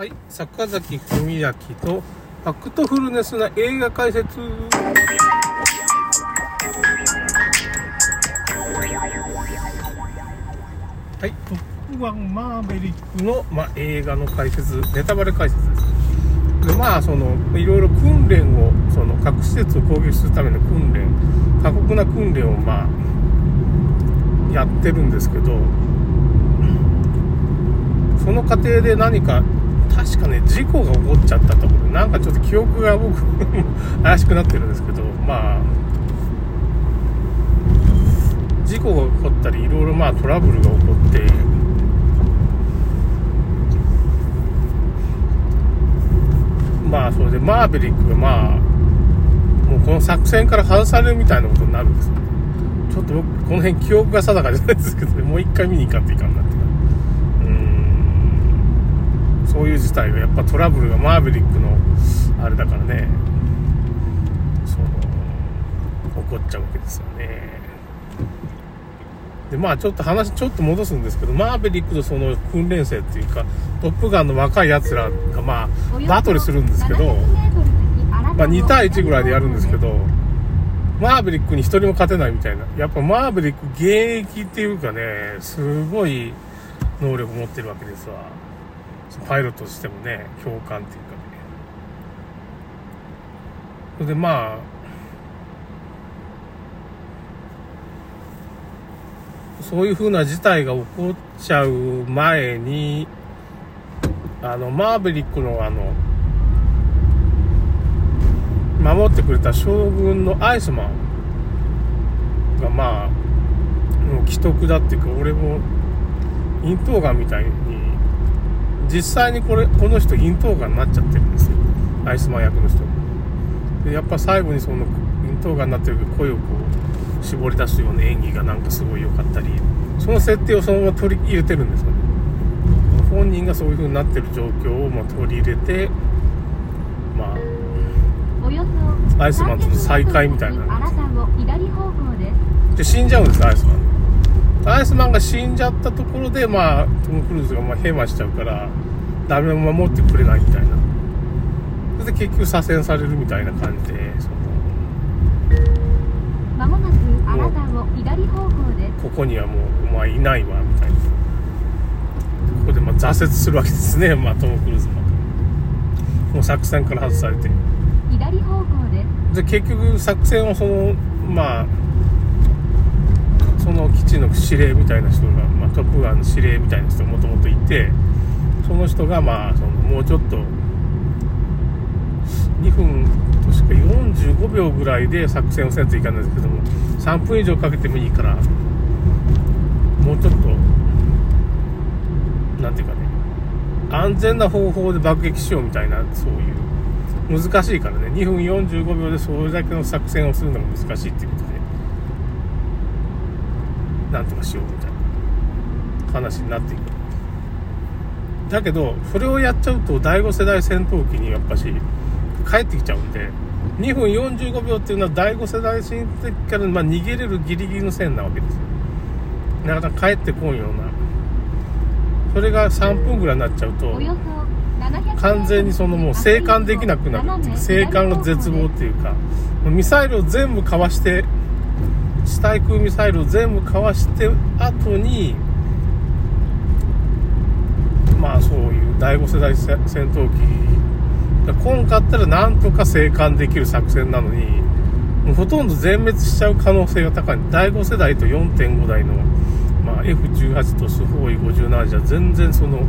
はい、坂崎文明とファクトフルネスな映画解説。はい、トップガンマーベリックの、まあ、映画の解説、ネタバレ解説です。でまあ、その、いろいろ訓練を、その、核施設を攻撃するための訓練、過酷な訓練を、まあ、やってるんですけど、その過程で何か確かね事故が起こっちゃったと思うなんかちょっと記憶が僕 怪しくなってるんですけどまあ事故が起こったりいろいろまあトラブルが起こってまあそれでマーベリックがまあもうこの作戦から外されるみたいなことになるんですよ。ちょっと僕この辺記憶が定かじゃないですけど、ね、もう一回見に行かんといかんなってそういう事態がやっぱトラブルがマーベリックのあれだからね。その起こっちゃうわけですよね。でまあちょっと話ちょっと戻すんですけどマーベリックとその訓練生っていうかトップガンの若いやつらがまあバトルするんですけど、まあ、2対1ぐらいでやるんですけどマーベリックに1人も勝てないみたいな。やっぱマーベリック現役っていうかねすごい能力持ってるわけですわ。パイロットとしてもね共感っていうかね。それでまあそういうふうな事態が起こっちゃう前にあのマーベリックのあの守ってくれた将軍のアイスマンがまあもう既得だっていうか俺も咽頭がんみたいに実際にこれこの人咽頭がんになっちゃってるんですよ。アイスマン役の人。でやっぱ最後にその咽頭がんになってる声をこう絞り出すような演技がなんかすごい良かったりその設定をそのまま取り入れてるんですよね。本人がそういう風になってる状況をま取り入れてまあアイスマンとの再会みたいな。で。死んじゃうんですアイスマン。アイスマンが死んじゃったところで、まあ、トム・クルーズがまあヘマしちゃうから、ダメも守ってくれないみたいな。それで結局左遷されるみたいな感じで、その、まもなくあなたを左方向でここにはもうお前いないわ、みたいな。ここでまあ挫折するわけですね、まあ、トム・クルーズも。もう作戦から外されて。左方向で。で、結局作戦をその、まあ、その基地の司令みたいな人が、まあ、トップガンの司令みたいな人がもともといてその人がまあそのもうちょっと2分確か45秒ぐらいで作戦をせんといかないんですけども3分以上かけてもいいからもうちょっと何ていうかね安全な方法で爆撃しようみたいなそういう。難しいからね2分45秒でそれだけの作戦をするのが難しいっていうことでなんとかしようみたいな話になっていく。だけどそれをやっちゃうと第5世代戦闘機にやっぱし帰ってきちゃうんで2分45秒っていうのは第5世代戦闘機からま逃げれるギリギリの線なわけですよ。なかなか帰ってこんような。それが3分ぐらいになっちゃうと完全にそのもう生還できなくなる。生還の絶望っていうかミサイルを全部かわして地対空ミサイルを全部かわして後にまあそういう第5世代戦闘機が来んかったらなんとか生還できる作戦なのにもうほとんど全滅しちゃう可能性が高い。第5世代と4.5代の、まあ、F18 とスホーイ57じゃ全然その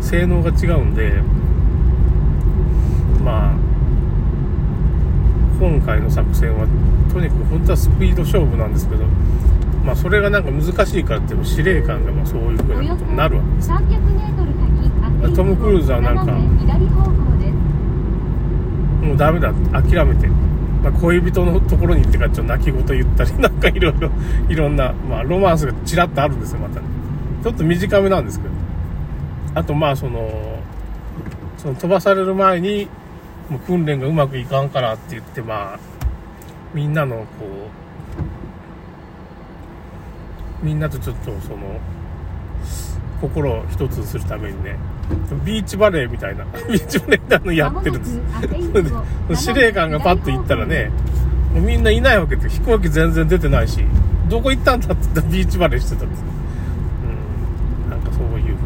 性能が違うんでまあ今回の作戦はとにかく本当はスピード勝負なんですけど、まあ、それがなんか難しいからっていう司令官がまあそういうふうなことになるわけ。ですトム・クルーズはなんかもうダメだ諦めて、まあ、恋人のところに行ってからちょっと泣き言言ったりなんかいろいろ いろんな、まあ、ロマンスがちらっとあるんですよまたね。ちょっと短めなんですけど。あとまあそのその飛ばされる前にもう訓練がうまくいかんからって言ってまあみんなのこうみんなとちょっとその心を一つするためにねビーチバレーみたいな、ビーチバレーみたいなのやってるんです。司令官がパッと行ったらね、もうみんないないわけで、飛行機全然出てないし、どこ行ったんだって言ったらビーチバレーしてたんです。うん。なんかそういう風な、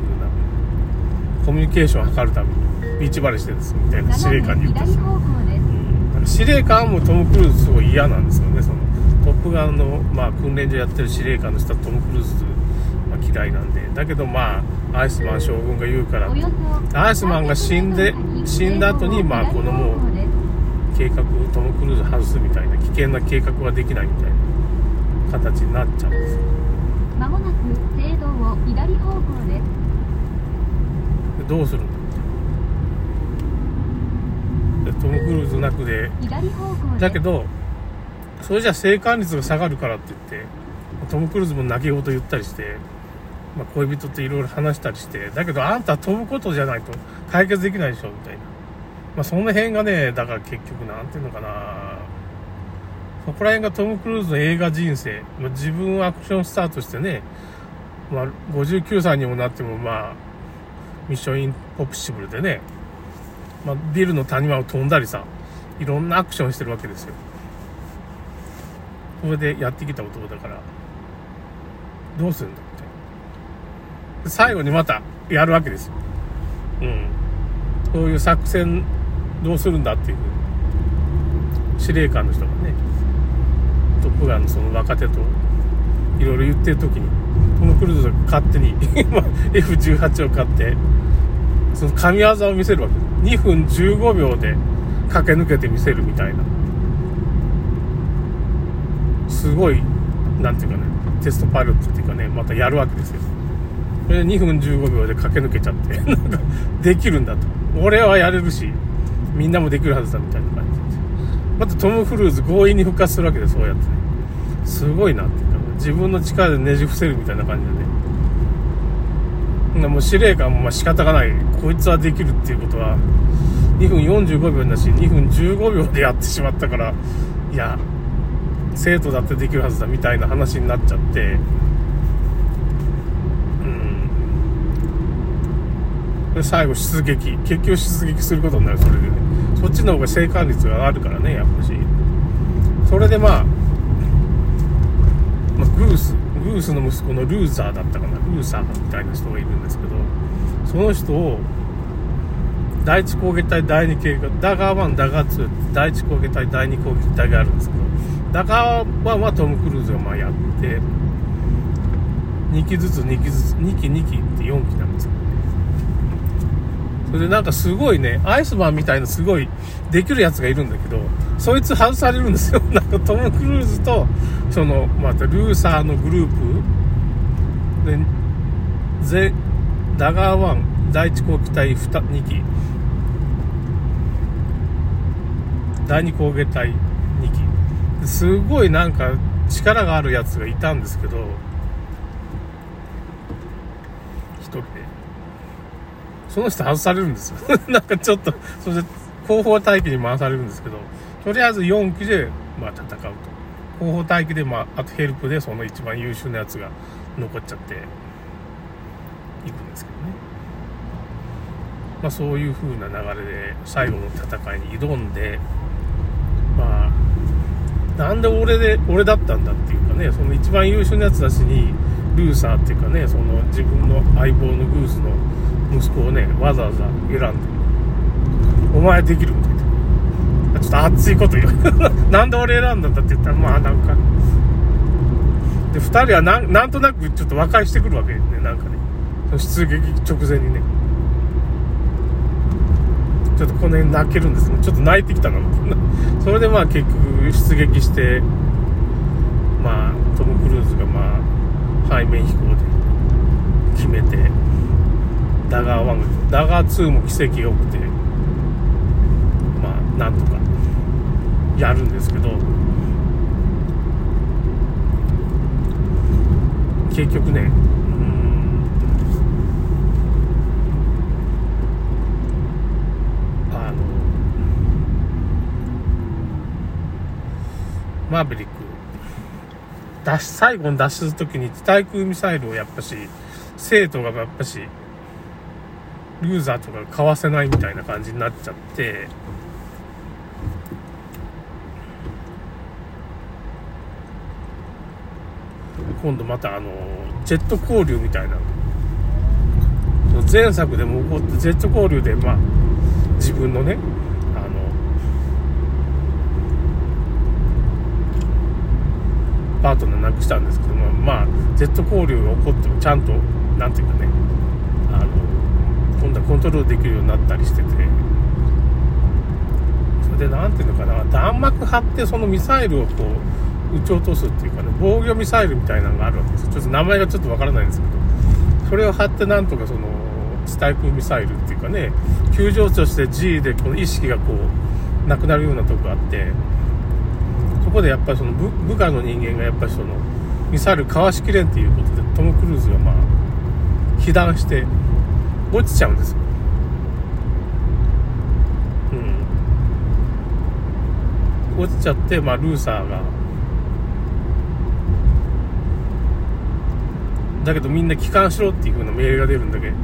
コミュニケーションを図るために、ビーチバレーしてるんです、みたいな司令官に言って左方向です。なんか司令官もトム・クルーズすごい嫌なんですよね、そのトップガンの、まあ、訓練所やってる司令官の人はトム・クルーズ、まあ、嫌いなんで、だけどまあ、アイスマン将軍が言うからアイスマンが死んで死んだ後にまあこのもう計画、トム・クルーズ外すみたいな、危険な計画はできないみたいな形になっちゃうんですよ。まもなく聖堂を左方向でどうするんだ？って。でトム・クルーズなくで。だけど、それじゃ生還率が下がるからって言って、トム・クルーズも泣き言言ったりして、まあ、恋人といろいろ話したりして、だけどあんた飛ぶことじゃないと解決できないでしょ、みたいな。まあ、その辺がね、だから結局なんていうのかな、そこら辺がトム・クルーズの映画人生、まあ、自分はアクションスタートしてね、まあ、59歳にもなっても、まあ、ミッションインポプシブルでね、まあ、ビルの谷間を飛んだりさ、いろんなアクションしてるわけですよ。それでやってきた男だから、どうするんだって。最後にまたやるわけですよ。うん。そういう作戦どうするんだっていう司令官の人がね、トップガンのその若手といろいろ言ってる時に、トム・クルーズが勝手に F18 を買って、その神業を見せるわけです。2分15秒で駆け抜けてみせるみたいな。すごい、なんていうかね、テストパイロットっていうかね、またやるわけですよ。それで2分15秒で駆け抜けちゃって、なんか、できるんだと。俺はやれるし、みんなもできるはずだみたいな感じで。またトム・クルーズ強引に復活するわけで、そうやってね。すごいなっていうか、自分の力でねじ伏せるみたいな感じでね。もう司令官もまあ仕方がない。こいつはできるっていうことは、2分45秒だし、2分15秒でやってしまったから、いや、生徒だってできるはずだみたいな話になっちゃって、うん。で、最後出撃。結局出撃することになる、それでね。そっちの方が生還率があるからね、やっぱし。それでまあ、まあ、グース、グースの息子のルーザーだったかな、ルーサーみたいな人がいるんですけど、その人を、第一攻撃隊第二警官、ダガー1、ダガー2、第一攻撃隊第二攻撃隊があるんですけど、ダガー1はトム・クルーズがまあやって、2機ずつ2機ずつ、2機2機って4機なんですよ。それでなんかすごいね、アイスマンみたいなすごいできるやつがいるんだけど、そいつ外されるんですよ。なんかトム・クルーズと、その、またルーサーのグループ、で、ゼ、ダガー1、第一攻撃隊 2, 2機、第二攻撃隊。すごいなんか力があるやつがいたんですけど、一人で。その人外されるんですよ。なんかちょっと、それで後方待機に回されるんですけど、とりあえず4機で、まあ戦うと。後方待機で、まあ、あとヘルプでその一番優秀なやつが残っちゃって、行くんですけどね。まあそういう風な流れで最後の戦いに挑んで、まあ、なんで俺で、俺だったんだっていうかね、その一番優秀なやつたちに、ルーサーっていうかね、その自分の相棒のグースの息子をね、わざわざ選んで、お前できるんだって。ちょっと熱いこと言う。なんで俺選んだんだって言ったら、まあなんか。で、二人はなんなんとなくちょっと和解してくるわけね、なんかね。出撃直前にね。ちょっとこの辺泣けるんですね。ちょっと泣いてきたな。それでまあ結局出撃して、まあトム・クルーズがまあ背面飛行で決めて、ダガー1、ダガー2も奇跡が起きて、まあなんとかやるんですけど、結局ね、うーんあの、マーベリック、脱最後に脱出するときに対空ミサイルをやっぱし、生徒がやっぱし、ルーザーとか買わせないみたいな感じになっちゃって。今度またあのジェット交流みたいな。前作でも起こってジェット交流でまあ自分のねあのパートナーなくしたんですけどもまあジェット交流が起こってもちゃんとなんていうかねあの今度はコントロールできるようになったりしてて。それでなんていうのかな弾幕張ってそのミサイルをこう撃ち落とすっていうかね防御ミサイルみたいなのがあるわけです。ちょっと名前がちょっとわからないんですけど。それを張ってなんとかその地対空ミサイルっていうかね急上昇して G でこの意識がこうなくなるようなとこがあってそこでやっぱりその部部下の人間がやっぱりそのミサイルかわしきれんっていうことでトム・クルーズがまあ被弾して落ちちゃうんですよ。うん。落ちちゃってまあルーサーが。だけどみんな帰還しろっていう風な命令が出るんだけど。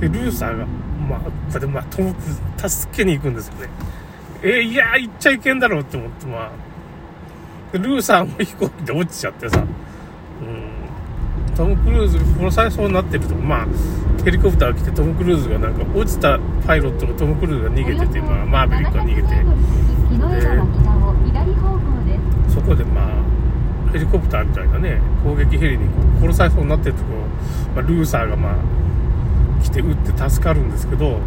でルーサーがまあでまあトム・クルーズ助けに行くんですよね。えーいやー行っちゃいけんだろうって思ってまあルーサーも飛行機で落ちちゃってさ、うん、トム・クルーズが殺されそうになってると。こまあヘリコプターが来てトム・クルーズがなんか落ちたパイロットがトム・クルーズが逃げてて、まあ、マーベリックが逃げて。で。すそこでまあヘリコプターみたいなね攻撃ヘリにこう殺されそうになってるところ、まあ、ルーサーがまあ来て撃って助かるんですけど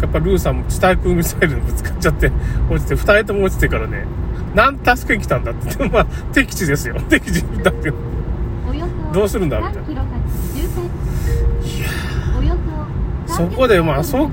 やっぱルーサーも地対空ミサイルにぶつかっちゃって落ちて2人とも落ちてからねなん助けに来たんだって。まあ敵地ですよ。敵地だけど。どうするんだみたいな3キロ先周いや辺およそそこでまあそっ